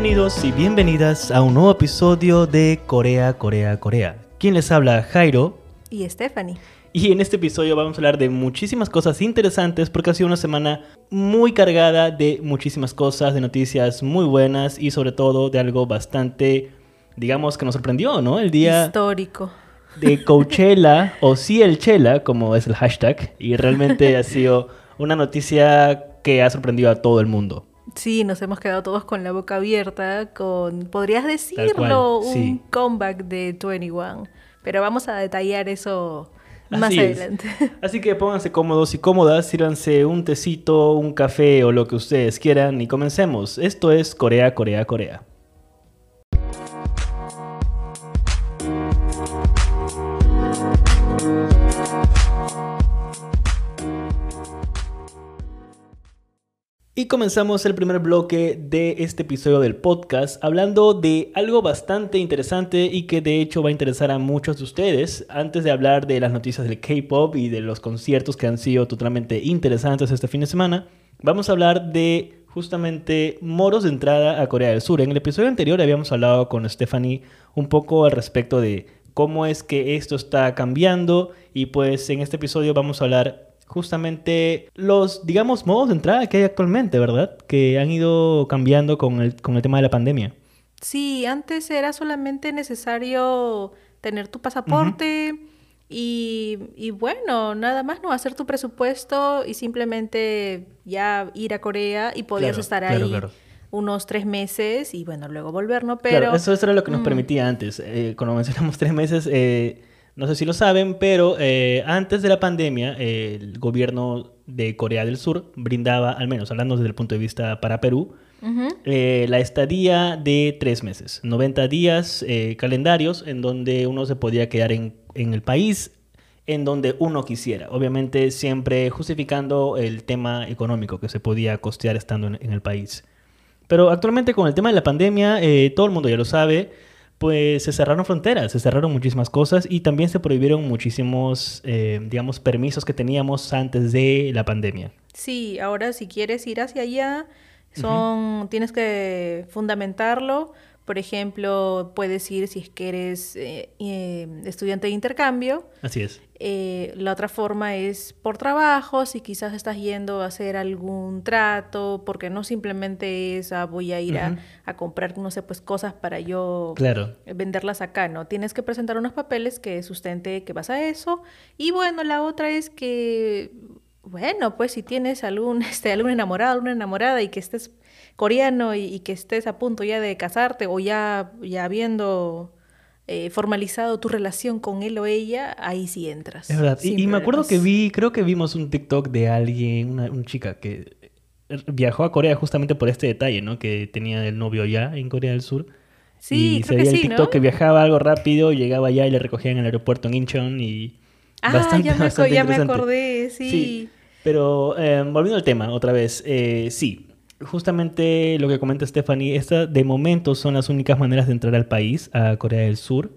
Bienvenidos y bienvenidas a un nuevo episodio de Corea, Corea, Corea. Quien les habla, Jairo. Y Stephanie. Y en este episodio vamos a hablar de muchísimas cosas interesantes porque ha sido una semana muy cargada de muchísimas cosas, de noticias muy buenas y sobre todo de algo bastante, digamos, que nos sorprendió, ¿no? El día... Histórico. De Coachella o Cielchela, como es el hashtag. Y realmente ha sido una noticia que ha sorprendido a todo el mundo. Sí, nos hemos quedado todos con la boca abierta, con, podrías decirlo, un comeback de 21. Pero vamos a detallar eso más adelante. Así que pónganse cómodos y cómodas, sírvanse un tecito, un café o lo que ustedes quieran y comencemos. Esto es Corea, Corea, Corea. Y comenzamos el primer bloque de este episodio del podcast hablando de algo bastante interesante y que de hecho va a interesar a muchos de ustedes. Antes de hablar de las noticias del K-Pop y de los conciertos que han sido totalmente interesantes este fin de semana, vamos a hablar de justamente moros de entrada a Corea del Sur. En el episodio anterior habíamos hablado con Stephanie un poco al respecto de cómo es que esto está cambiando y pues en este episodio vamos a hablar justamente los, digamos, modos de entrada que hay actualmente, ¿verdad? Que han ido cambiando con el, con el tema de la pandemia. Sí, antes era solamente necesario tener tu pasaporte y, y, bueno, nada más, ¿no? Hacer tu presupuesto y simplemente ya ir a Corea y podías estar ahí. unos tres meses y bueno, luego volver, ¿no? Pero... eso, era lo que nos mm. permitía antes. Eh, cuando mencionamos tres meses, eh, no sé si lo saben, pero eh, antes de la pandemia, el gobierno de Corea del Sur brindaba, al menos hablando desde el punto de vista para Perú, eh, la estadía de tres meses, 90 días eh, calendarios en donde uno se podía quedar en, el país en donde uno quisiera. Obviamente siempre justificando el tema económico que se podía costear estando en, el país. Pero actualmente con el tema de la pandemia, todo el mundo ya lo sabe, pues se cerraron fronteras, se cerraron muchísimas cosas y también se prohibieron muchísimos, eh, digamos, permisos que teníamos antes de la pandemia. Sí, ahora si quieres ir hacia allá, son, tienes que fundamentarlo por ejemplo, puedes ir si es que eres eh, eh, estudiante de intercambio. Así es. Eh, la otra forma es por trabajo, si quizás estás yendo a hacer algún trato, porque no simplemente es ah, voy a ir a, comprar, no sé, pues cosas para yo venderlas acá, ¿no? Tienes que presentar unos papeles que sustente que vas a eso. Y bueno, la otra es que, bueno, pues si tienes algún, este, algún enamorado, alguna enamorada y que estés coreano y, que estés a punto ya de casarte o ya, ya habiendo eh, formalizado tu relación con él o ella, ahí sí entras. Es verdad. Y, me acuerdo que vi, creo que vimos un TikTok de alguien, una, chica que viajó a Corea justamente por este detalle, ¿no? Que tenía el novio allá en Corea del Sur. Sí, y creo se veía el TikTok que viajaba algo rápido, llegaba allá y le recogían en el aeropuerto en Incheon y... Ah, bastante, ya, me, ya me acordé, sí. Pero eh, volviendo al tema otra vez, eh, sí, justamente lo que comenta Stephanie, estas de momento son las únicas maneras de entrar al país, a Corea del Sur.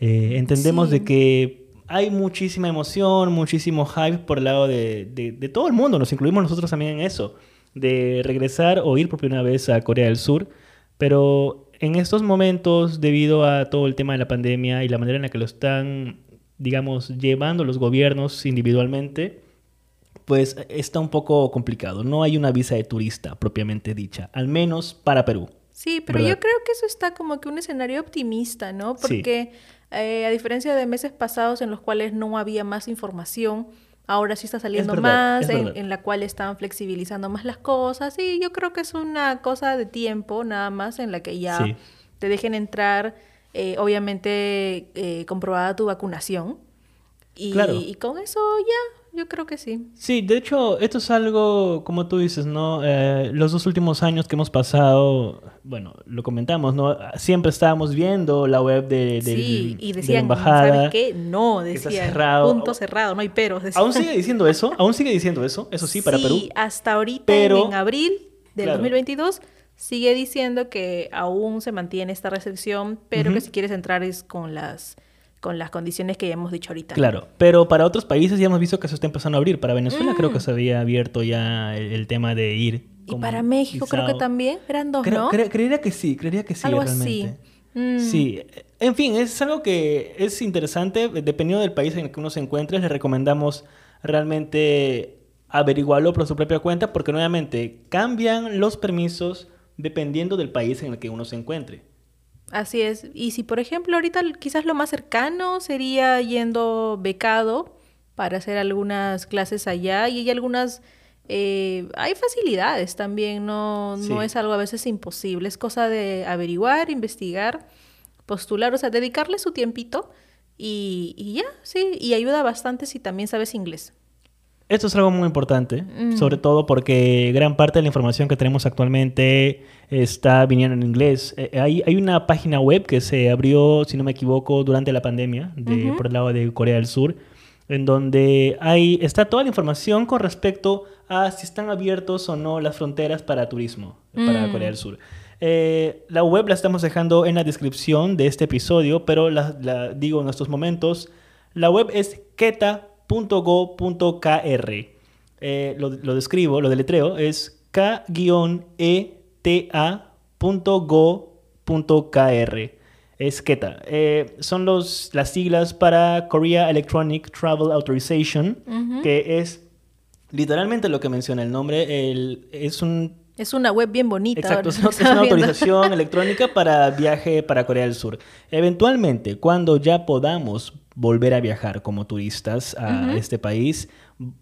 Eh, entendemos de que hay muchísima emoción, muchísimo hype por el lado de, de, todo el mundo, nos incluimos nosotros también en eso, de regresar o ir por primera vez a Corea del Sur, pero en estos momentos, debido a todo el tema de la pandemia y la manera en la que lo están, digamos, llevando los gobiernos individualmente, pues está un poco complicado. No hay una visa de turista propiamente dicha, al menos para Perú. Sí, pero yo creo que eso está como que un escenario optimista, ¿no? Porque eh, a diferencia de meses pasados en los cuales no había más información, ahora sí está saliendo más, en, la cual están flexibilizando más las cosas. Y yo creo que es una cosa de tiempo nada más en la que ya te dejen entrar, eh, obviamente eh, comprobada tu vacunación. Y, y con eso ya yo creo que sí. Sí, de hecho, esto es algo, como tú dices, ¿no? Eh, los dos últimos años que hemos pasado, bueno, lo comentamos, ¿no? Siempre estábamos viendo la web de, sí, y decían, embajada. ¿sabes qué? No, decía, cerrado. punto cerrado, no hay peros. ¿Aún sigue diciendo eso? ¿Aún sigue diciendo eso? Eso sí, para Perú. Sí, hasta ahorita, Pero, en abril del 2022 sigue diciendo que aún se mantiene esta restricción, pero que si quieres entrar es con las con las condiciones que ya hemos dicho ahorita. Claro, pero para otros países ya hemos visto que se está empezando a abrir. Para Venezuela creo que mm. se había abierto ya el, tema de ir y para México creo que también eran dos, ¿no? creería que sí, creería que sí, algo realmente. Así. Mm. Sí, en fin, es algo que es interesante, dependiendo del país en el que uno se encuentre, le recomendamos realmente averiguarlo por su propia cuenta, porque nuevamente cambian los permisos dependiendo del país en el que uno se encuentre. Así es. Y si, por ejemplo, ahorita quizás lo más cercano sería yendo becado para hacer algunas clases allá y hay algunas... Eh, hay facilidades también, no, no es algo a veces imposible, es cosa de averiguar, investigar, postular, o sea, dedicarle su tiempito y, y ya, sí, y ayuda bastante si también sabes inglés. Esto es algo muy importante, mm. sobre todo porque gran parte de la información que tenemos actualmente está viniendo en inglés. Eh, eh, hay, hay, una página web que se abrió, si no me equivoco, durante la pandemia de, por el lado de Corea del Sur, en donde hay, está toda la información con respecto a si están abiertos o no las fronteras para turismo para mm. Corea del Sur. Eh, la web la estamos dejando en la descripción de este episodio, pero la, la digo en estos momentos. La web es keta .go.kr. Eh, lo, lo, describo, lo deletreo, es k-eta.go.kr. Es KETA. Eh, son los, las siglas para Korea Electronic Travel Authorization, que es literalmente lo que menciona el nombre. El, es un es una web bien bonita. Exacto, es, una autorización electrónica para viaje para Corea del Sur. Eventualmente, cuando ya podamos volver a viajar como turistas a este país,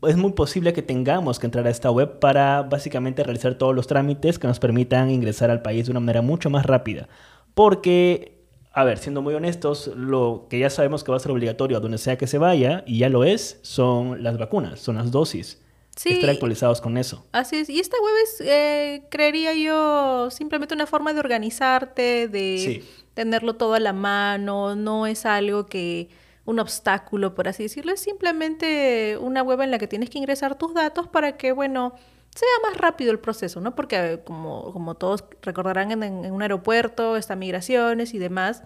es muy posible que tengamos que entrar a esta web para básicamente realizar todos los trámites que nos permitan ingresar al país de una manera mucho más rápida. Porque, a ver, siendo muy honestos, lo que ya sabemos que va a ser obligatorio a donde sea que se vaya, y ya lo es, son las vacunas, son las dosis. Sí, estar actualizados con eso. Así es. Y esta web es, eh, creería yo, simplemente una forma de organizarte, de tenerlo todo a la mano. No es algo que un obstáculo, por así decirlo. Es simplemente una web en la que tienes que ingresar tus datos para que, bueno, sea más rápido el proceso, ¿no? Porque como, como todos recordarán en, un aeropuerto, está migraciones y demás.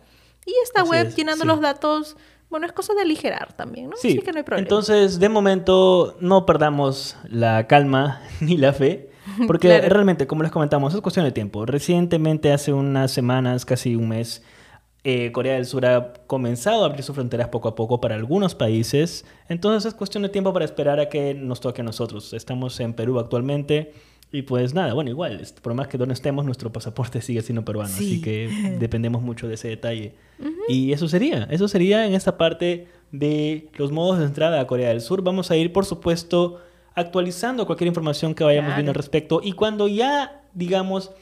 Y esta web llenando los datos, bueno, es cosa de aligerar también, ¿no? Sí, Así que no hay problema. Entonces, de momento, no perdamos la calma ni la fe. Porque realmente, como les comentamos, es cuestión de tiempo. Recientemente, hace unas semanas, casi un mes, eh, Corea del Sur ha comenzado a abrir sus fronteras poco a poco para algunos países. Entonces es cuestión de tiempo para esperar a que nos toque a nosotros. Estamos en Perú actualmente. Y pues nada, bueno, igual, por más que donde estemos, nuestro pasaporte sigue siendo peruano, así que dependemos mucho de ese detalle. Y eso sería, eso sería en esta parte de los modos de entrada a Corea del Sur. Vamos a ir, por supuesto, actualizando cualquier información que vayamos viendo al respecto. Y cuando ya, digamos,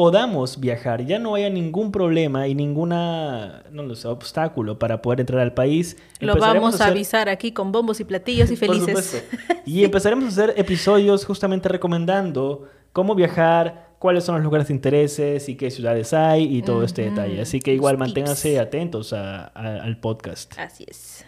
podamos viajar, ya no haya ningún problema y ninguna no lo sé, obstáculo para poder entrar al país. Lo vamos a, avisar aquí con bombos y platillos y felices. y empezaremos a hacer episodios justamente recomendando cómo viajar, cuáles son los lugares de intereses y qué ciudades hay y todo este detalle. Así que igual manténganse atentos al podcast. Así es.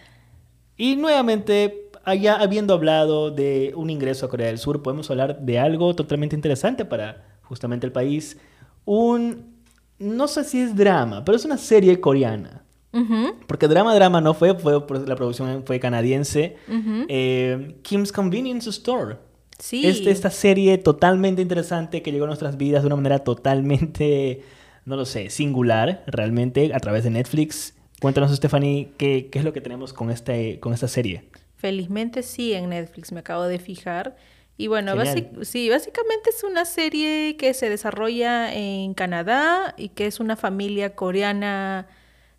Y nuevamente, allá habiendo hablado de un ingreso a Corea del Sur, podemos hablar de algo totalmente interesante para justamente el país un, no sé si es drama, pero es una serie coreana. Porque drama, drama no fue, fue la producción fue canadiense. Eh, Kim's Convenience Store. Sí. Este, esta serie totalmente interesante que llegó a nuestras vidas de una manera totalmente, no lo sé, singular, realmente, a través de Netflix. Cuéntanos, Stephanie, ¿qué, qué es lo que tenemos con, este, con esta serie? Felizmente sí, en Netflix, me acabo de fijar. Y bueno, sí, básicamente es una serie que se desarrolla en Canadá y que es una familia coreana,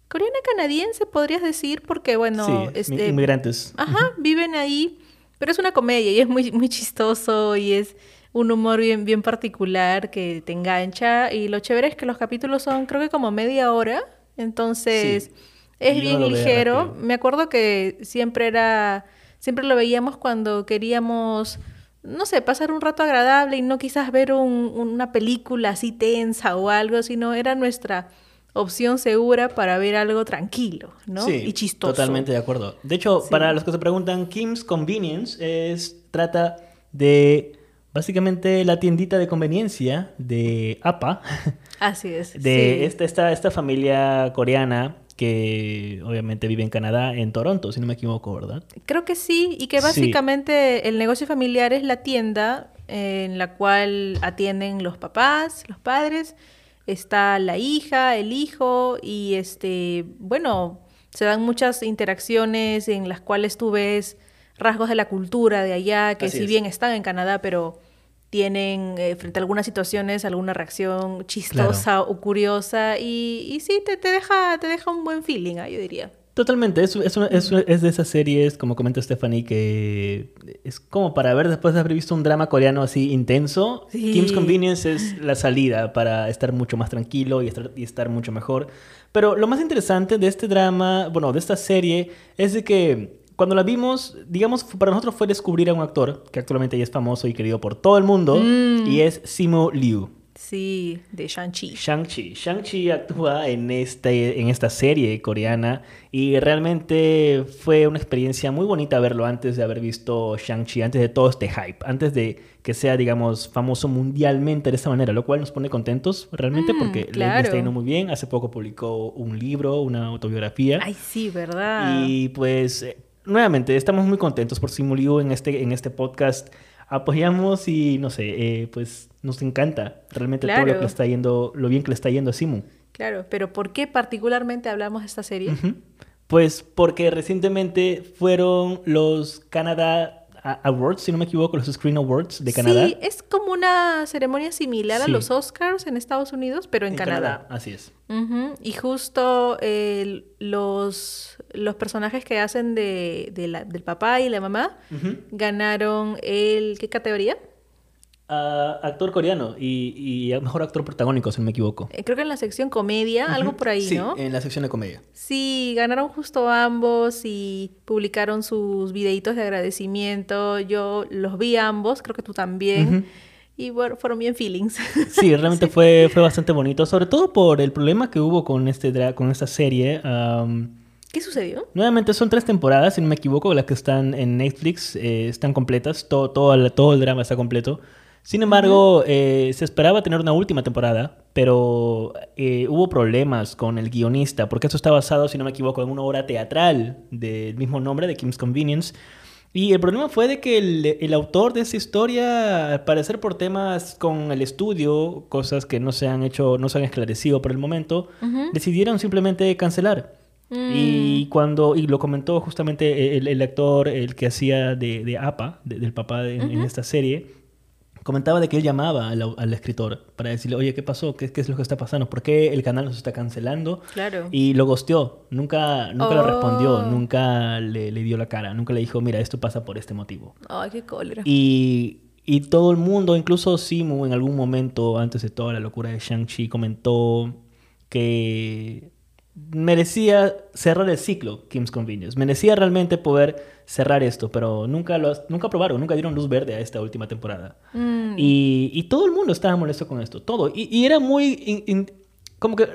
coreana canadiense, podrías decir, porque bueno, este, inmigrantes. Ajá, viven ahí, pero es una comedia y es muy, muy chistoso y es un humor bien, bien particular que te engancha. Y lo chévere es que los capítulos son, creo que como media hora, entonces es bien ligero. Me acuerdo que siempre era, siempre lo veíamos cuando queríamos no sé, pasar un rato agradable y no quizás ver una película así tensa o algo, sino era nuestra opción segura para ver algo tranquilo, ¿no? Sí, y chistoso. Totalmente de acuerdo. De hecho, para los que se preguntan, Kim's Convenience es, trata de básicamente la tiendita de conveniencia de APA. Así es. De esta, esta, esta familia coreana que obviamente vive en Canadá, en Toronto, si no me equivoco, ¿verdad? Creo que sí, y que básicamente el negocio familiar es la tienda en la cual atienden los papás, los padres, está la hija, el hijo y este, bueno, se dan muchas interacciones en las cuales tú ves rasgos de la cultura de allá, que si bien están en Canadá, pero tienen eh, frente a algunas situaciones alguna reacción chistosa o curiosa y, y sí, te, te, deja, te deja un buen feeling, ¿eh? yo diría. Totalmente, es, es, es, de esas series, como comenta Stephanie, que es como para ver después de haber visto un drama coreano así intenso. Kim's Convenience es la salida para estar mucho más tranquilo y estar, y estar mucho mejor. Pero lo más interesante de este drama, bueno, de esta serie, es de que cuando la vimos, digamos, para nosotros fue descubrir a un actor que actualmente ya es famoso y querido por todo el mundo, mm. y es Simu Liu. Sí, de Shang-Chi. Shang-Chi. Shang-Chi actúa en, este, en esta serie coreana y realmente fue una experiencia muy bonita verlo antes de haber visto Shang-Chi, antes de todo este hype, antes de que sea, digamos, famoso mundialmente de esta manera, lo cual nos pone contentos realmente mm, porque le está yendo muy bien. Hace poco publicó un libro, una autobiografía. Ay, sí, ¿verdad? Y pues, nuevamente, estamos muy contentos por Simuliu en este, en este podcast apoyamos y no sé, eh, pues nos encanta realmente todo lo que está yendo, lo bien que le está yendo a Simu. Claro, pero ¿por qué particularmente hablamos de esta serie? Pues porque recientemente fueron los Canadá Awards, si no me equivoco, los Screen Awards de Canadá. Sí, es como una ceremonia similar a los Oscars en Estados Unidos, pero en, Canadá. Así es. Y justo los, los personajes que hacen de, del papá y la mamá ganaron el... ¿Qué categoría? Actor coreano y, y, mejor actor protagónico, si no me equivoco. Eh, creo que en la sección comedia, algo por ahí, ¿no? Sí, en la sección de comedia. Sí, ganaron justo ambos y publicaron sus videitos de agradecimiento. Yo los vi ambos, creo que tú también. Y bueno, fueron bien feelings. Sí, realmente Fue, fue bastante bonito, sobre todo por el problema que hubo con, este con esta serie. ¿Qué sucedió? Nuevamente son tres temporadas, si no me equivoco, las que están en Netflix, eh, están completas, todo, todo, todo el drama está completo. Sin embargo, eh, se esperaba tener una última temporada, pero eh, hubo problemas con el guionista, porque esto está basado, si no me equivoco, en una obra teatral del mismo nombre, de Kim's Convenience. Y el problema fue de que el, autor de esa historia, al parecer por temas con el estudio, cosas que no se han hecho, no se han esclarecido por el momento, decidieron simplemente cancelar. Mm. Y cuando, y lo comentó justamente el, actor, el que hacía de, APA, del papá en esta serie, comentaba de que él llamaba al, escritor para decirle, oye, ¿qué pasó? ¿Qué, es lo que está pasando? ¿Por qué el canal nos está cancelando? Claro. Y lo gosteó. Nunca, nunca le respondió, oh. nunca le, dio la cara, nunca le dijo, mira, esto pasa por este motivo. Ay, qué cólera. Y, y todo el mundo, incluso Simu en algún momento, antes de toda la locura de Shang-Chi, comentó que merecía cerrar el ciclo Kim's Convenience. Merecía realmente poder cerrar esto, pero nunca lo nunca probaron, nunca dieron luz verde a esta última temporada. Mm. Y, todo el mundo estaba molesto con esto, todo. Y, era muy... como que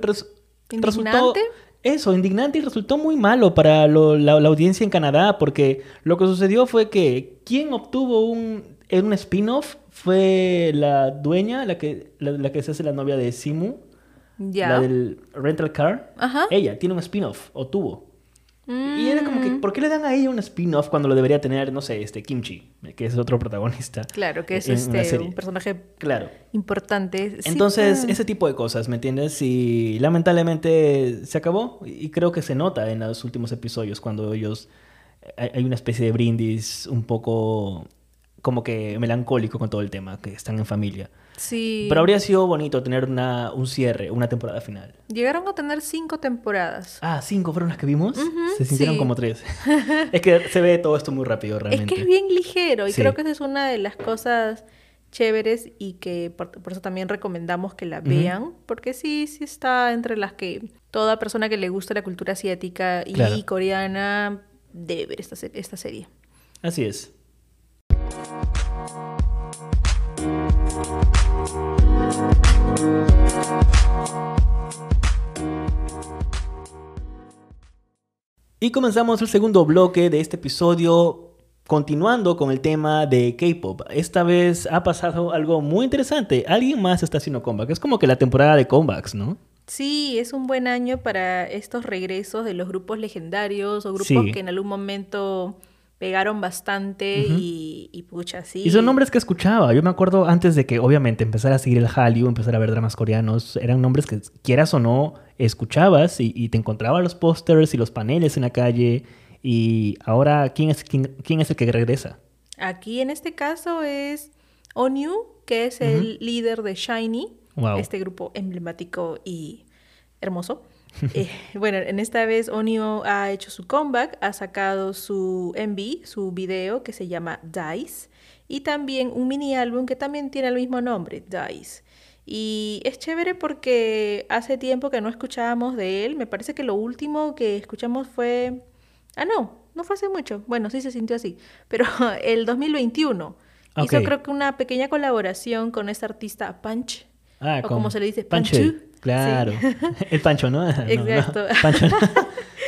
resultó... Eso, indignante y resultó muy malo para la, audiencia en Canadá, porque lo que sucedió fue que quien obtuvo un, un spin-off fue la dueña, la que, la que se hace la novia de Simu, la del rental car. Ella tiene un spin-off, o tuvo. Y era como que, mm. ¿por qué le dan a ella un spin-off cuando lo debería tener, no sé, este Kimchi, que es otro protagonista? Claro, que es este, un personaje claro. importante. Entonces, ese tipo de cosas, ¿me entiendes? Y lamentablemente se acabó y creo que se nota en los últimos episodios cuando ellos... Hay una especie de brindis un poco como que melancólico con todo el tema, que están en familia. Sí. Pero habría sido bonito tener una, un cierre, una temporada final. Llegaron a tener cinco temporadas. Ah, cinco fueron las que vimos. se sintieron como tres. es que se ve todo esto muy rápido, realmente. Es que es bien ligero y creo que esa es una de las cosas chéveres y que por, eso también recomendamos que la vean, porque sí, sí está entre las que toda persona que le gusta la cultura asiática y coreana debe ver esta, esta serie. Así es. Y comenzamos el segundo bloque de este episodio continuando con el tema de K-pop. Esta vez ha pasado algo muy interesante. Alguien más está haciendo comeback. Es como que la temporada de comebacks, ¿no? Sí, es un buen año para estos regresos de los grupos legendarios o grupos que en algún momento pegaron bastante y, y, pucha, sí. Y son nombres que escuchaba. Yo me acuerdo antes de que, obviamente, empezar a seguir el Hallyu, empezar a ver dramas coreanos, eran nombres que, quieras o no, escuchabas y, te encontraba los pósters y los paneles en la calle. Y ahora, ¿quién es, quién, quién es el que regresa? Aquí en este caso es Onyu, que es el líder de Shiny, este grupo emblemático y hermoso. Eh, bueno, en esta vez Onio ha hecho su comeback, ha sacado su MV, su video que se llama Dice, y también un mini álbum que también tiene el mismo nombre, Dice. Y es chévere porque hace tiempo que no escuchábamos de él. Me parece que lo último que escuchamos fue... Ah, no, no fue hace mucho. Bueno, sí se sintió así. Pero el 2021 hizo creo que una pequeña colaboración con esta artista Punch. Ah, o como se le dice, Punch. Claro. El Pancho, ¿no? Exacto. Pancho.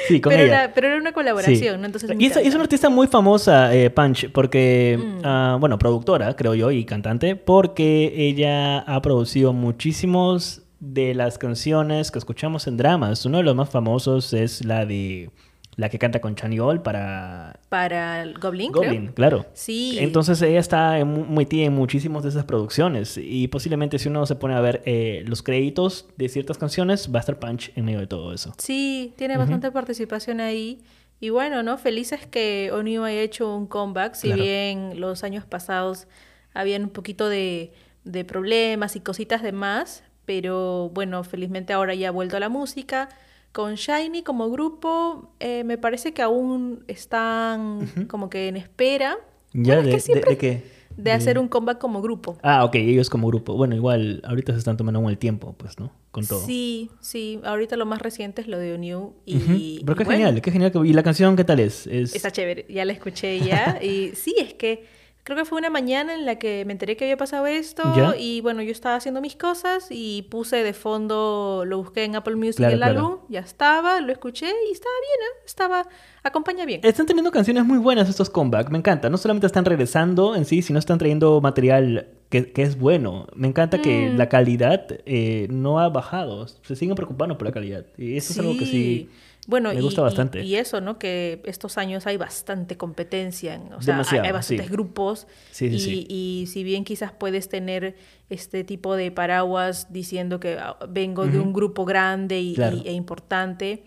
sí, con pero ella. Era, pero era una colaboración, ¿no? Entonces y es, es, una artista muy famosa, eh, Punch, porque, mm. ah, bueno, productora, creo yo, y cantante, porque ella ha producido muchísimos de las canciones que escuchamos en dramas. Uno de los más famosos es la de la que canta con Chaniol para... Para el Goblin, Goblin, claro. Sí. Entonces ella está muy tía en muchísimas de esas producciones y posiblemente si uno se pone a ver eh, los créditos de ciertas canciones, va a estar Punch en medio de todo eso. Sí, tiene bastante participación ahí. Y bueno, ¿no? Felices que Onio haya hecho un comeback, si bien los años pasados habían un poquito de, de problemas y cositas de más, pero bueno, felizmente ahora ya ha vuelto a la música con Shiny como grupo, eh, me parece que aún están como que en espera. ¿Ya? de, de, qué? De hacer un comeback como grupo. Ah, ok, ellos como grupo. Bueno, igual ahorita se están tomando el tiempo, pues, ¿no? Con todo. Sí, sí. Ahorita lo más reciente es lo de New y... Pero qué genial, qué genial. ¿Y la canción qué tal es? es... Está chévere, ya la escuché ya. y sí, es que Creo que fue una mañana en la que me enteré que había pasado esto y bueno, yo estaba haciendo mis cosas y puse de fondo, lo busqué en Apple Music el álbum, ya estaba, lo escuché y estaba bien, ¿eh? estaba, acompaña bien. Están teniendo canciones muy buenas estos comebacks, me encanta, no solamente están regresando en sí, sino están trayendo material que, es bueno. Me encanta que mm. la calidad eh, no ha bajado, se siguen preocupando por la calidad y eso es algo que sí bueno, Me gusta y, bastante. Y, eso, ¿no? Que estos años hay bastante competencia, en, o sea, hay, bastantes grupos. Sí, sí, y, y, si bien quizás puedes tener este tipo de paraguas diciendo que ah, vengo de un grupo grande y, e importante,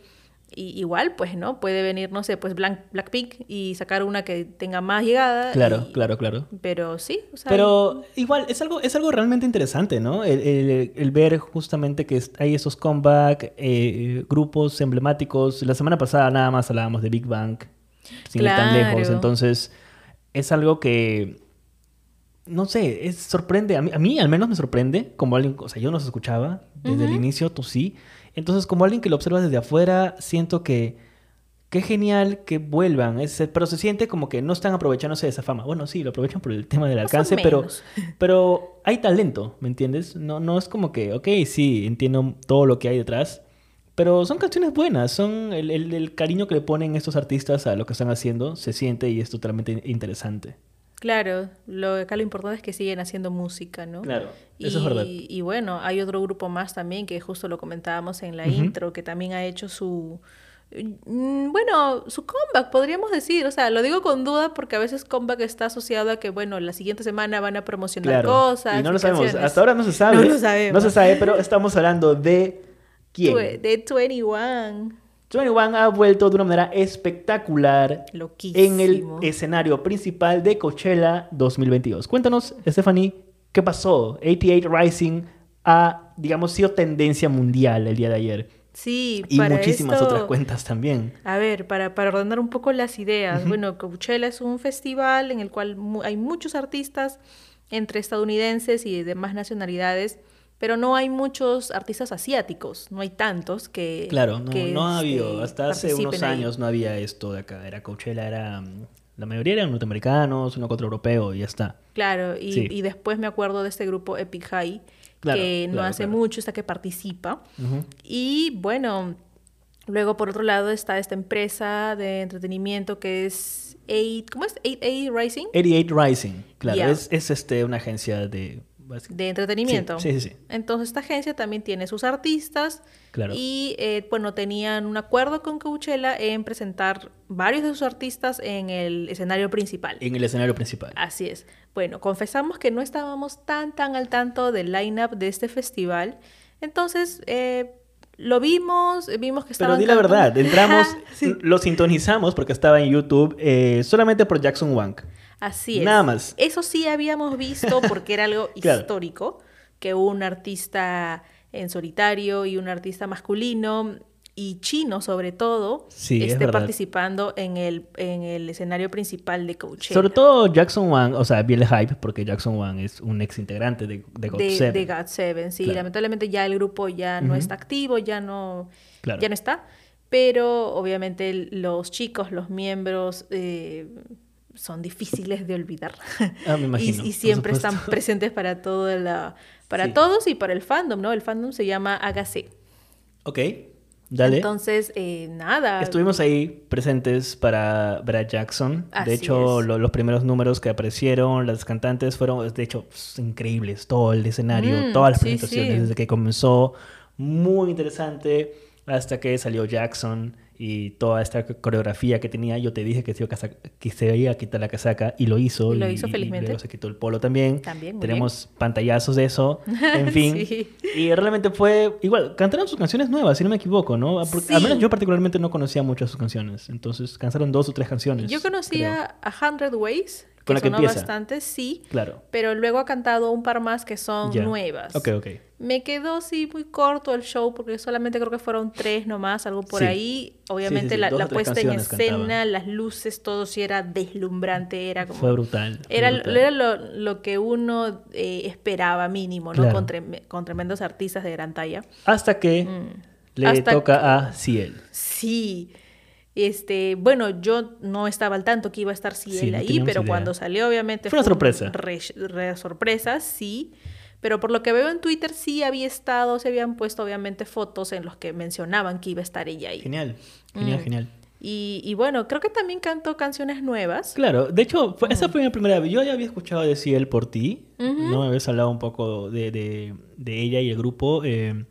igual, pues, ¿no? Puede venir, no sé, pues Blackpink y sacar una que tenga más llegada. Claro, claro, claro. Pero sí, o sea... Pero igual, es algo, es algo realmente interesante, ¿no? El, ver justamente que hay esos comeback, eh, grupos emblemáticos. La semana pasada nada más hablábamos de Big Bang, sin ir tan lejos. Entonces, es algo que... No sé, es, sorprende. A mí, a mí al menos me sorprende, como alguien... O sea, yo no se escuchaba desde el inicio, tú sí. Entonces, como alguien que lo observa desde afuera, siento que qué genial que vuelvan, pero se siente como que no están aprovechándose de esa fama. Bueno, sí, lo aprovechan por el tema del alcance, pero, pero hay talento, ¿me entiendes? No, no es como que, ok, sí, entiendo todo lo que hay detrás, pero son canciones buenas, son el, el cariño que le ponen estos artistas a lo que están haciendo, se siente y es totalmente interesante. Claro, lo, acá lo importante es que siguen haciendo música, ¿no? Claro, eso es verdad. Y bueno, hay otro grupo más también que justo lo comentábamos en la intro, que también ha hecho su, mm, bueno, su comeback, podríamos decir. O sea, lo digo con duda porque a veces comeback está asociado a que, bueno, la siguiente semana van a promocionar cosas. Y no lo sabemos. Hasta ahora no se sabe. No lo sabemos. No se sabe, pero estamos hablando de quién. De 21. 21 ha vuelto de una manera espectacular en el escenario principal de Coachella 2022. Cuéntanos, Stephanie, ¿qué pasó? 88 Rising ha, digamos, sido tendencia mundial el día de ayer. Sí, y muchísimas otras cuentas también. A ver, para, para ordenar un poco las ideas. Bueno, Coachella es un festival en el cual hay muchos artistas entre estadounidenses y demás nacionalidades pero no hay muchos artistas asiáticos, no hay tantos que... Claro, no, no ha habido, este, hasta hace unos años no había esto de acá, era Coachella, era... Mm, la mayoría eran norteamericanos, uno contra europeo y ya está. Claro, y, después me acuerdo de este grupo Epic High, que no hace mucho, está que participa. Y bueno, luego por otro lado está esta empresa de entretenimiento que es 8, ¿cómo es? 88 Rising. 88 Rising, claro, es, es este, una agencia de de entretenimiento. Sí, sí, sí, Entonces esta agencia también tiene sus artistas claro. y eh, bueno, tenían un acuerdo con Coachella en presentar varios de sus artistas en el escenario principal. En el escenario principal. Así es. Bueno, confesamos que no estábamos tan tan al tanto del line-up de este festival. Entonces, eh, lo vimos, vimos que estaba. Pero di la verdad, entramos, lo sintonizamos porque estaba en YouTube eh, solamente por Jackson Wang. Así es. Nada más. Eso sí habíamos visto porque era algo histórico, que un artista en solitario y un artista masculino y chino sobre todo esté participando en el, en el escenario principal de Coachella. Sobre todo Jackson Wang, o sea, vi el hype porque Jackson Wang es un ex integrante de, de God de, De God Seven, sí. Lamentablemente ya el grupo ya no está activo, ya no, ya no está. Pero obviamente los chicos, los miembros... Eh, son difíciles de olvidar. Ah, me imagino, y, siempre están presentes para todo la, para todos y para el fandom, ¿no? El fandom se llama Agassi. Ok. Dale. Entonces, eh, nada. Estuvimos ahí presentes para Brad Jackson. de hecho, los primeros números que aparecieron, las cantantes fueron, de hecho, increíbles. Todo el escenario, mm, todas las presentaciones desde que comenzó. Muy interesante. Hasta que salió Jackson y toda esta coreografía que tenía, yo te dije que se, iba a, que se iba a quitar la casaca y lo hizo. Y lo hizo felizmente. Y luego se quitó el polo también. También. Tenemos pantallazos de eso. En fin. Y realmente fue igual, cantaron sus canciones nuevas, si no me equivoco, ¿no? Al menos yo particularmente no conocía mucho sus canciones. Entonces cantaron dos o tres canciones. Yo conocía A Hundred Ways con la que empieza. bastante, sí. Claro. Pero luego ha cantado un par más que son nuevas. Ok, ok. Me quedó, sí, muy corto el show porque solamente creo que fueron tres nomás, algo por ahí. Obviamente la, puesta en escena, las luces, todo sí era deslumbrante, era como... Fue brutal. era, era lo, que uno eh, esperaba mínimo, ¿no? Con, con, tremendos artistas de gran talla. Hasta que mm. le toca a Ciel. Sí. Este, bueno, yo no estaba al tanto que iba a estar Ciel ahí, pero cuando salió, obviamente. Fue una sorpresa. Re, sorpresa, sí. Pero por lo que veo en Twitter, sí había estado, se habían puesto, obviamente, fotos en los que mencionaban que iba a estar ella ahí. Genial, genial, mm. genial. Y, bueno, creo que también cantó canciones nuevas. Claro, de hecho, esa fue mi primera vez. Yo ya había escuchado de Ciel por ti, ¿no? Habías hablado un poco de, de, de ella y el grupo. Eh,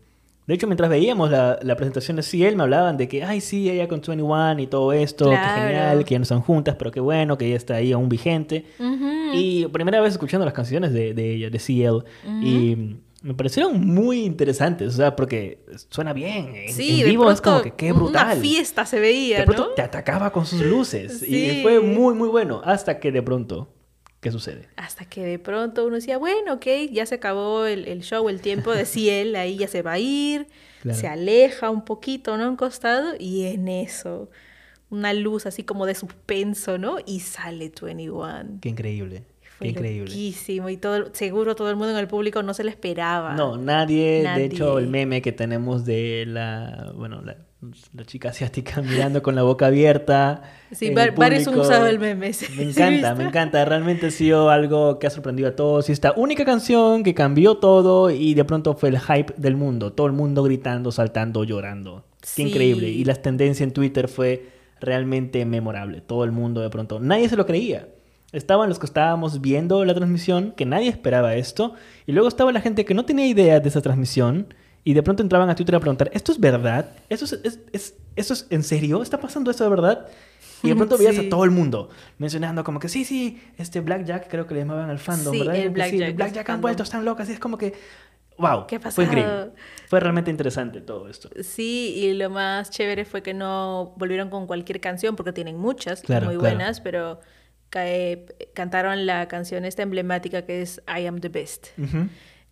de hecho, mientras veíamos la, presentación de Ciel, me hablaban de que, ay, sí, ella con 21 y todo esto, que genial, que ya no están juntas, pero qué bueno, que ella está ahí aún vigente. Y primera vez escuchando las canciones de, de ella, de Ciel, y me parecieron muy interesantes, o sea, porque suena bien. En, sí, en vivo es como que qué brutal. Una fiesta se veía. De pronto te atacaba con sus luces. Y fue muy, muy bueno. Hasta que de pronto ¿Qué sucede? Hasta que de pronto uno decía, bueno, ok, ya se acabó el, show, el tiempo de Ciel, ahí ya se va a ir, se aleja un poquito, ¿no? Un costado, y en eso, una luz así como de suspenso, ¿no? Y sale 21. Qué increíble. Qué increíble. y todo, seguro todo el mundo en el público no se le esperaba. No, nadie, nadie. de hecho el meme que tenemos de la, bueno, la, la chica asiática mirando con la boca abierta. Sí, varios han usado el meme. Me encanta, me encanta. Realmente ha sido algo que ha sorprendido a todos. Y esta única canción que cambió todo y de pronto fue el hype del mundo. Todo el mundo gritando, saltando, llorando. Qué increíble. Y la tendencia en Twitter fue realmente memorable. Todo el mundo de pronto. Nadie se lo creía. Estaban los que estábamos viendo la transmisión, que nadie esperaba esto. Y luego estaba la gente que no tenía idea de esa transmisión y de pronto entraban a Twitter a preguntar, ¿esto es verdad? ¿Esto es, es, ¿Esto es en serio? ¿Está pasando esto de verdad? Y de pronto veías a todo el mundo mencionando como que sí, sí, este Blackjack creo que le llamaban al fandom, ¿verdad? El Blackjack, Blackjack han vuelto, están locas. Y es como que, wow, ¿Qué fue increíble. Fue realmente interesante todo esto. Sí, y lo más chévere fue que no volvieron con cualquier canción, porque tienen muchas muy buenas, pero cantaron la canción esta emblemática que es I Am the Best.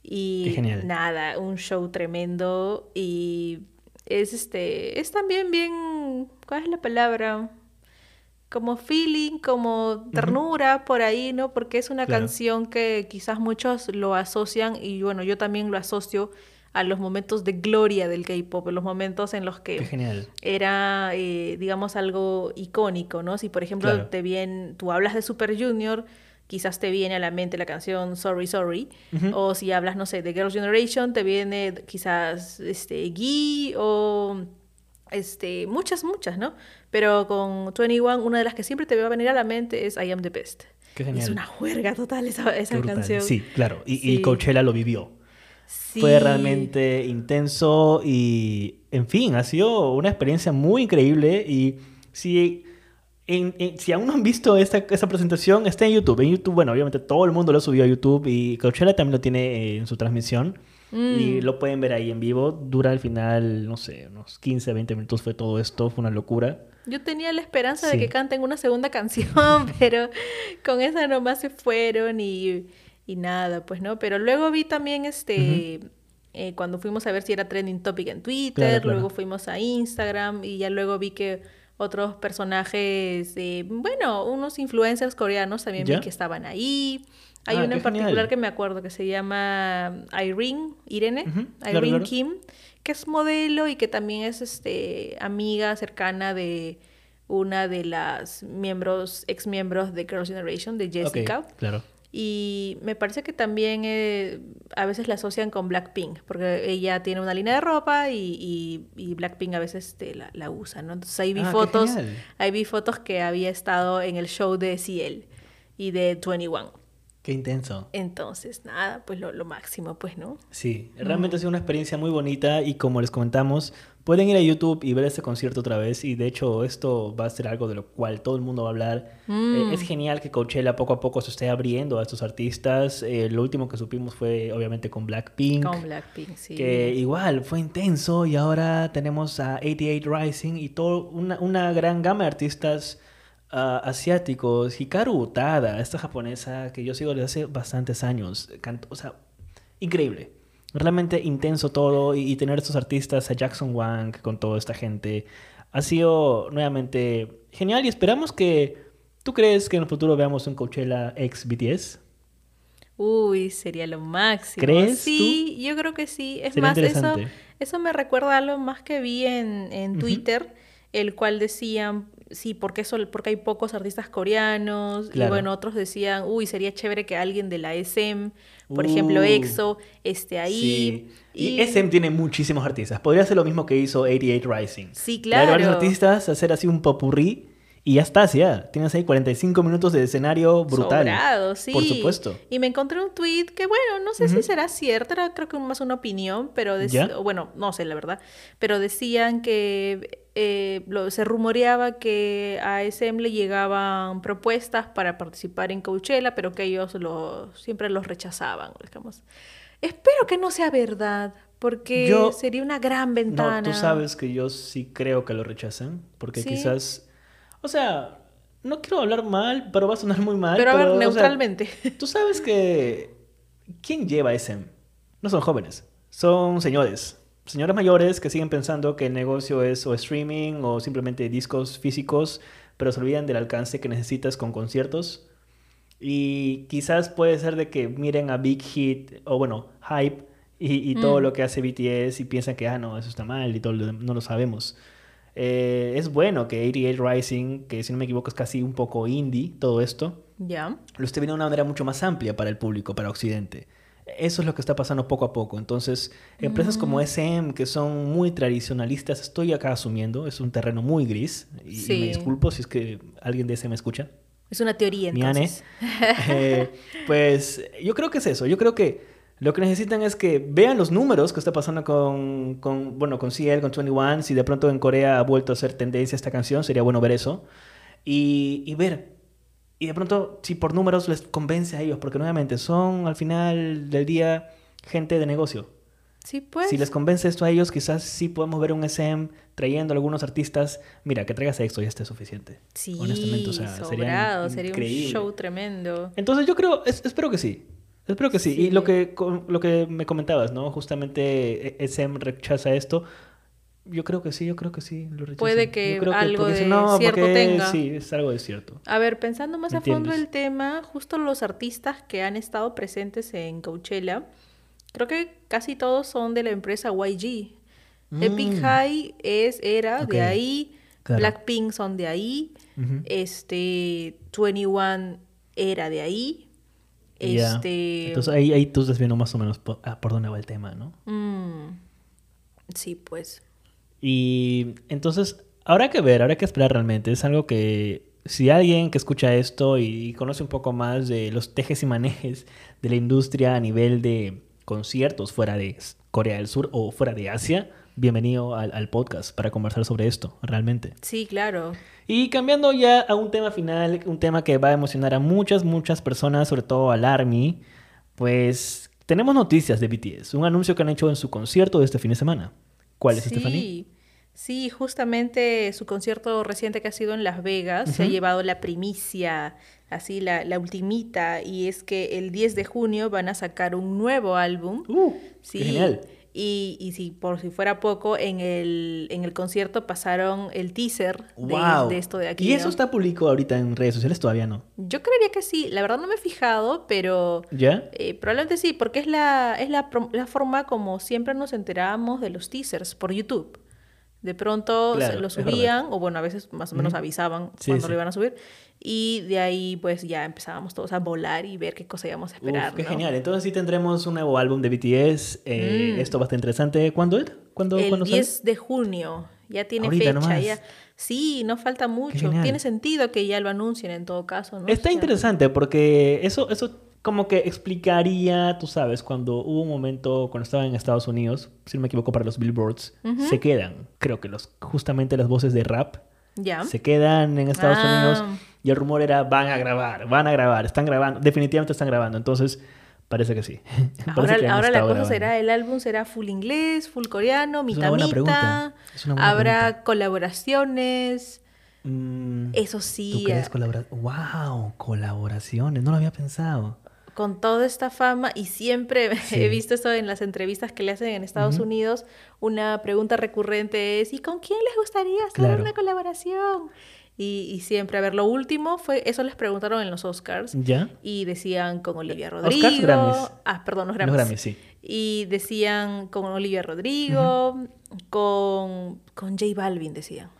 Y nada, un show tremendo y es este, es también bien, ¿cuál es la palabra? Como feeling, como ternura por ahí, ¿no? Porque es una canción que quizás muchos lo asocian y bueno, yo también lo asocio a los momentos de gloria del K-pop, los momentos en los que era, eh, digamos, algo icónico, ¿no? Si por ejemplo te bien, tú hablas de Super Junior, quizás te viene a la mente la canción Sorry Sorry, o si hablas, no sé, de Girls' Generation, te viene quizás este, Gee o este, muchas, muchas, ¿no? Pero con 21, una de las que siempre te va a venir a la mente es I Am the Best. Es una juerga total esa, esa canción. Sí, claro. Y, Coachella lo vivió. Fue realmente intenso y, en fin, ha sido una experiencia muy increíble. Y si, si aún no han visto esta, esta, presentación, está en YouTube. En YouTube, bueno, obviamente todo el mundo lo subió a YouTube y Coachella también lo tiene en su transmisión. Y mm. lo pueden ver ahí en vivo. Dura al final, no sé, unos 15, 20 minutos fue todo esto. Fue una locura. Yo tenía la esperanza de que canten una segunda canción, pero con esa nomás se fueron y, y, nada, pues no. Pero luego vi también este. Eh, cuando fuimos a ver si era trending topic en Twitter, luego fuimos a Instagram y ya luego vi que otros personajes, bueno, unos influencers coreanos también vi que estaban ahí. Hay ah, uno en particular que me acuerdo que se llama Irene, Irene, Irene Kim, que es modelo y que también es este amiga cercana de una de las miembros, ex miembros de Girls' Generation, de Jessica. claro. Y me parece que también eh, a veces la asocian con Blackpink, porque ella tiene una línea de ropa y, y, Blackpink a veces este, la, la, usa, ¿no? Entonces ahí vi ah, fotos, ahí vi fotos que había estado en el show de CL y de 21. Qué intenso. Entonces, nada, pues lo, máximo, pues, ¿no? Sí, realmente ha sido una experiencia muy bonita y como les comentamos, pueden ir a YouTube y ver este concierto otra vez y de hecho esto va a ser algo de lo cual todo el mundo va a hablar. Mm. Eh, es genial que Coachella poco a poco se esté abriendo a estos artistas. Eh, lo último que supimos fue obviamente con Blackpink. Con Blackpink, sí. Que igual fue intenso y ahora tenemos a 88 Rising y todo una, una gran gama de artistas asiáticos. Hikaru Utada, esta japonesa que yo sigo desde hace bastantes años. o sea, increíble. Realmente intenso todo y, tener estos artistas, a Jackson Wang con toda esta gente, ha sido nuevamente genial y esperamos que... ¿Tú crees que en el futuro veamos un Coachella ex BTS? Uy, sería lo máximo. ¿Crees? Sí, yo creo que sí. Es más, eso, eso me recuerda a lo más que vi en, en Twitter, el cual decían, sí, porque, eso, porque hay pocos artistas coreanos. Y bueno, otros decían, uy, sería chévere que alguien de la SM, por ejemplo, uh, EXO, esté ahí. Y... SM tiene muchísimos artistas. Podría ser lo mismo que hizo 88 Rising. Sí, claro. varios artistas, hacer así un popurrí y ya estás, ya. Tienes ahí 45 minutos de escenario brutal. Sobrado, sí. Por supuesto. Y me encontré un tweet que, bueno, no sé si será cierto, era creo que más una opinión, pero bueno, no sé la verdad, pero decían que eh, se rumoreaba que a SM le llegaban propuestas para participar en Coachella, pero que ellos lo, siempre los rechazaban, digamos. Espero que no sea verdad, porque sería una gran ventana. No, tú sabes que yo sí creo que lo rechazan, porque quizás o sea, no quiero hablar mal, pero va a sonar muy mal. Pero, a ver, neutralmente. Tú sabes que. ¿Quién lleva ese? No son jóvenes, son señores. Señores mayores que siguen pensando que el negocio es o streaming o simplemente discos físicos, pero se olvidan del alcance que necesitas con conciertos. Y quizás puede ser de que miren a Big Hit o bueno, Hype y, todo mm. lo que hace BTS y piensan que, ah, no, eso está mal y todo, no lo sabemos. Eh, es bueno que 88 Rising, que si no me equivoco es casi un poco indie, todo esto, ya lo esté viendo de una manera mucho más amplia para el público, para Occidente. Eso es lo que está pasando poco a poco. Entonces, empresas como SM, mm. que son muy tradicionalistas, estoy acá asumiendo, es un terreno muy gris, y, me disculpo si es que alguien de SM escucha. Es una teoría, entonces. Eh, pues yo creo que es eso. Yo creo que lo que necesitan es que vean los números que está pasando con, con, bueno, con CL, con 21. Si de pronto en Corea ha vuelto a ser tendencia esta canción, sería bueno ver eso. Y, y ver. Y de pronto, si por números les convence a ellos, porque nuevamente son al final del día gente de negocio. Sí, pues. Si les convence esto a ellos, quizás sí podemos ver un SM trayendo a algunos artistas. Mira, que traigas esto ya esté suficiente. Sí, honestamente, o sea, sería, sería un show tremendo. Entonces yo creo, espero que sí. Espero que sí. Y lo que, lo que me comentabas, ¿no? Justamente SM rechaza esto. Yo creo que sí, yo creo que sí. Lo Puede que algo de cierto tenga. Sí, es algo de cierto. A ver, pensando más a fondo el tema, justo los artistas que han estado presentes en Coachella, creo que casi todos son de la empresa YG. Epic mm. High es, era de ahí, Blackpink son de ahí, este 21 era de ahí, este... Entonces ahí, ahí tú estás viendo más o menos por, ah, dónde va el tema, ¿no? Mm. Sí, pues. Y entonces, habrá que ver, habrá que esperar realmente. Es algo que si alguien que escucha esto y conoce un poco más de los tejes y manejes de la industria a nivel de conciertos fuera de Corea del Sur o fuera de Asia, bienvenido al, podcast para conversar sobre esto, realmente. Sí, claro. Y cambiando ya a un tema final, un tema que va a emocionar a muchas, muchas personas, sobre todo al ARMY, pues tenemos noticias de BTS, un anuncio que han hecho en su concierto de este fin de semana. ¿Cuál es, sí. Sí, justamente su concierto reciente que ha sido en Las Vegas se ha llevado la primicia, así la, la, ultimita, y es que el 10 de junio van a sacar un nuevo álbum. Uh, sí, genial. Y, y si por si fuera poco, en el, en el concierto pasaron el teaser de, esto de aquí. ¿Y eso está público ahorita en redes sociales? Todavía no. Yo creería que sí. La verdad no me he fijado, pero... ¿Ya? Eh, probablemente sí, porque es, la, es la, la forma como siempre nos enterábamos de los teasers por YouTube. De pronto lo subían, o bueno, a veces más o menos avisaban cuando lo iban a subir. Y de ahí, pues ya empezábamos todos a volar y ver qué cosa íbamos a esperar. qué genial. Entonces, sí tendremos un nuevo álbum de BTS. Eh, mm. Esto va a estar interesante. ¿Cuándo es? ¿Cuándo, El 10 de junio. Ya tiene fecha. Ya... Sí, no falta mucho. Tiene sentido que ya lo anuncien en todo caso. ¿no? Está interesante porque eso, eso como que explicaría, tú sabes, cuando hubo un momento, cuando estaba en Estados Unidos, si no me equivoco, para los billboards, se quedan, creo que los, justamente las voces de rap, se quedan en Estados ah. Unidos y el rumor era, van a grabar, van a grabar, están grabando, definitivamente están grabando, entonces parece que sí. ahora, ahora la cosa será, el álbum será full inglés, full coreano, mitad mitad, habrá colaboraciones. Mm, Eso sí. ¿Tú crees ¡Wow! Colaboraciones, no lo había pensado con toda esta fama y siempre he visto esto en las entrevistas que le hacen en Estados Unidos, una pregunta recurrente es, ¿y con quién les gustaría hacer una colaboración? Y, siempre, a ver, lo último fue, eso les preguntaron en los Oscars. ¿Ya? Y decían con Olivia Rodrigo. ¿Oscars Grammys? Ah, perdón, los Grammys. Los Grammys, sí. Y decían con Olivia Rodrigo, con, con J Balvin, decían.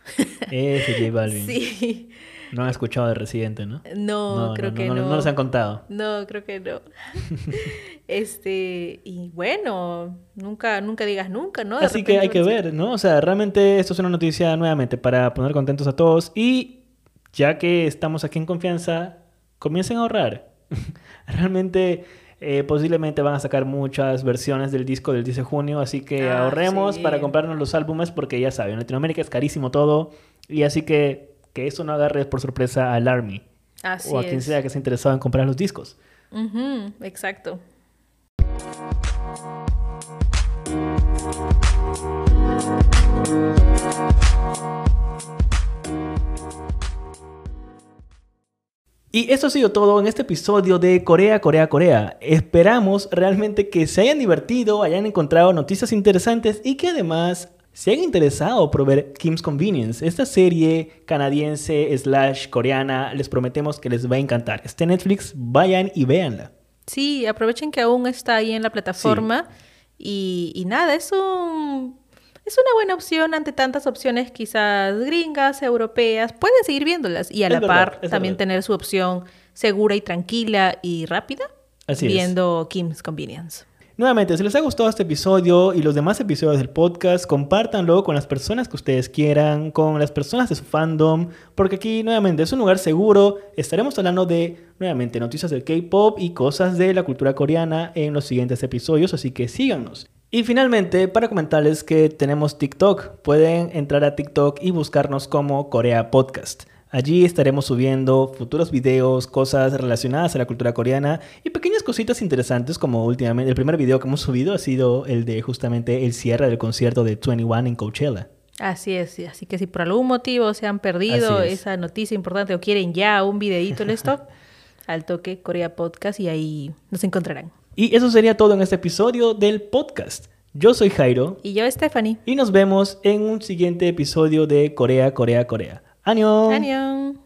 Ese J Balvin. sí. No han escuchado de Residente, ¿no? No, creo que no. No, nos han contado. No, creo que no. este, y bueno, nunca, nunca digas nunca, ¿no? Así que hay que ver, ¿no? O sea, realmente esto es una noticia nuevamente para poner contentos a todos y ya que estamos aquí en confianza, comiencen a ahorrar. realmente... Eh, posiblemente van a sacar muchas versiones del disco del 10 de junio, así que ah, ahorremos para comprarnos los álbumes porque ya saben, en Latinoamérica es carísimo todo y así que que eso no agarre por sorpresa al Army. o a quien sea que esté interesado en comprar los discos. exacto. Y eso ha sido todo en este episodio de Corea, Corea, Corea. Esperamos realmente que se hayan divertido, hayan encontrado noticias interesantes y que además se han interesado por ver Kim's Convenience, esta serie canadiense slash coreana, les prometemos que les va a encantar. Este Netflix, vayan y véanla. Sí, aprovechen que aún está ahí en la plataforma y, nada, es un... Es una buena opción ante tantas opciones quizás gringas, europeas. Pueden seguir viéndolas y a la par también tener su opción segura y tranquila y rápida viendo Kim's Convenience. Nuevamente, si les ha gustado este episodio y los demás episodios del podcast, compártanlo con las personas que ustedes quieran, con las personas de su fandom, porque aquí nuevamente es un lugar seguro. Estaremos hablando de, nuevamente, noticias del K-Pop y cosas de la cultura coreana en los siguientes episodios, así que síganos. Y finalmente, para comentarles que tenemos TikTok, pueden entrar a TikTok y buscarnos como Corea Podcast. Allí estaremos subiendo futuros videos, cosas relacionadas a la cultura coreana y pequeñas cositas interesantes como últimamente el primer video que hemos subido ha sido el de justamente el cierre del concierto de 21 en Coachella. Así es, así que si por algún motivo se han perdido esa noticia importante o quieren ya un videito en esto, al toque Corea Podcast y ahí nos encontrarán. Y eso sería todo en este episodio del podcast. Yo soy Jairo. Y yo Stephanie. Y nos vemos en un siguiente episodio de Corea, Corea, Corea. 안녕. 안녕.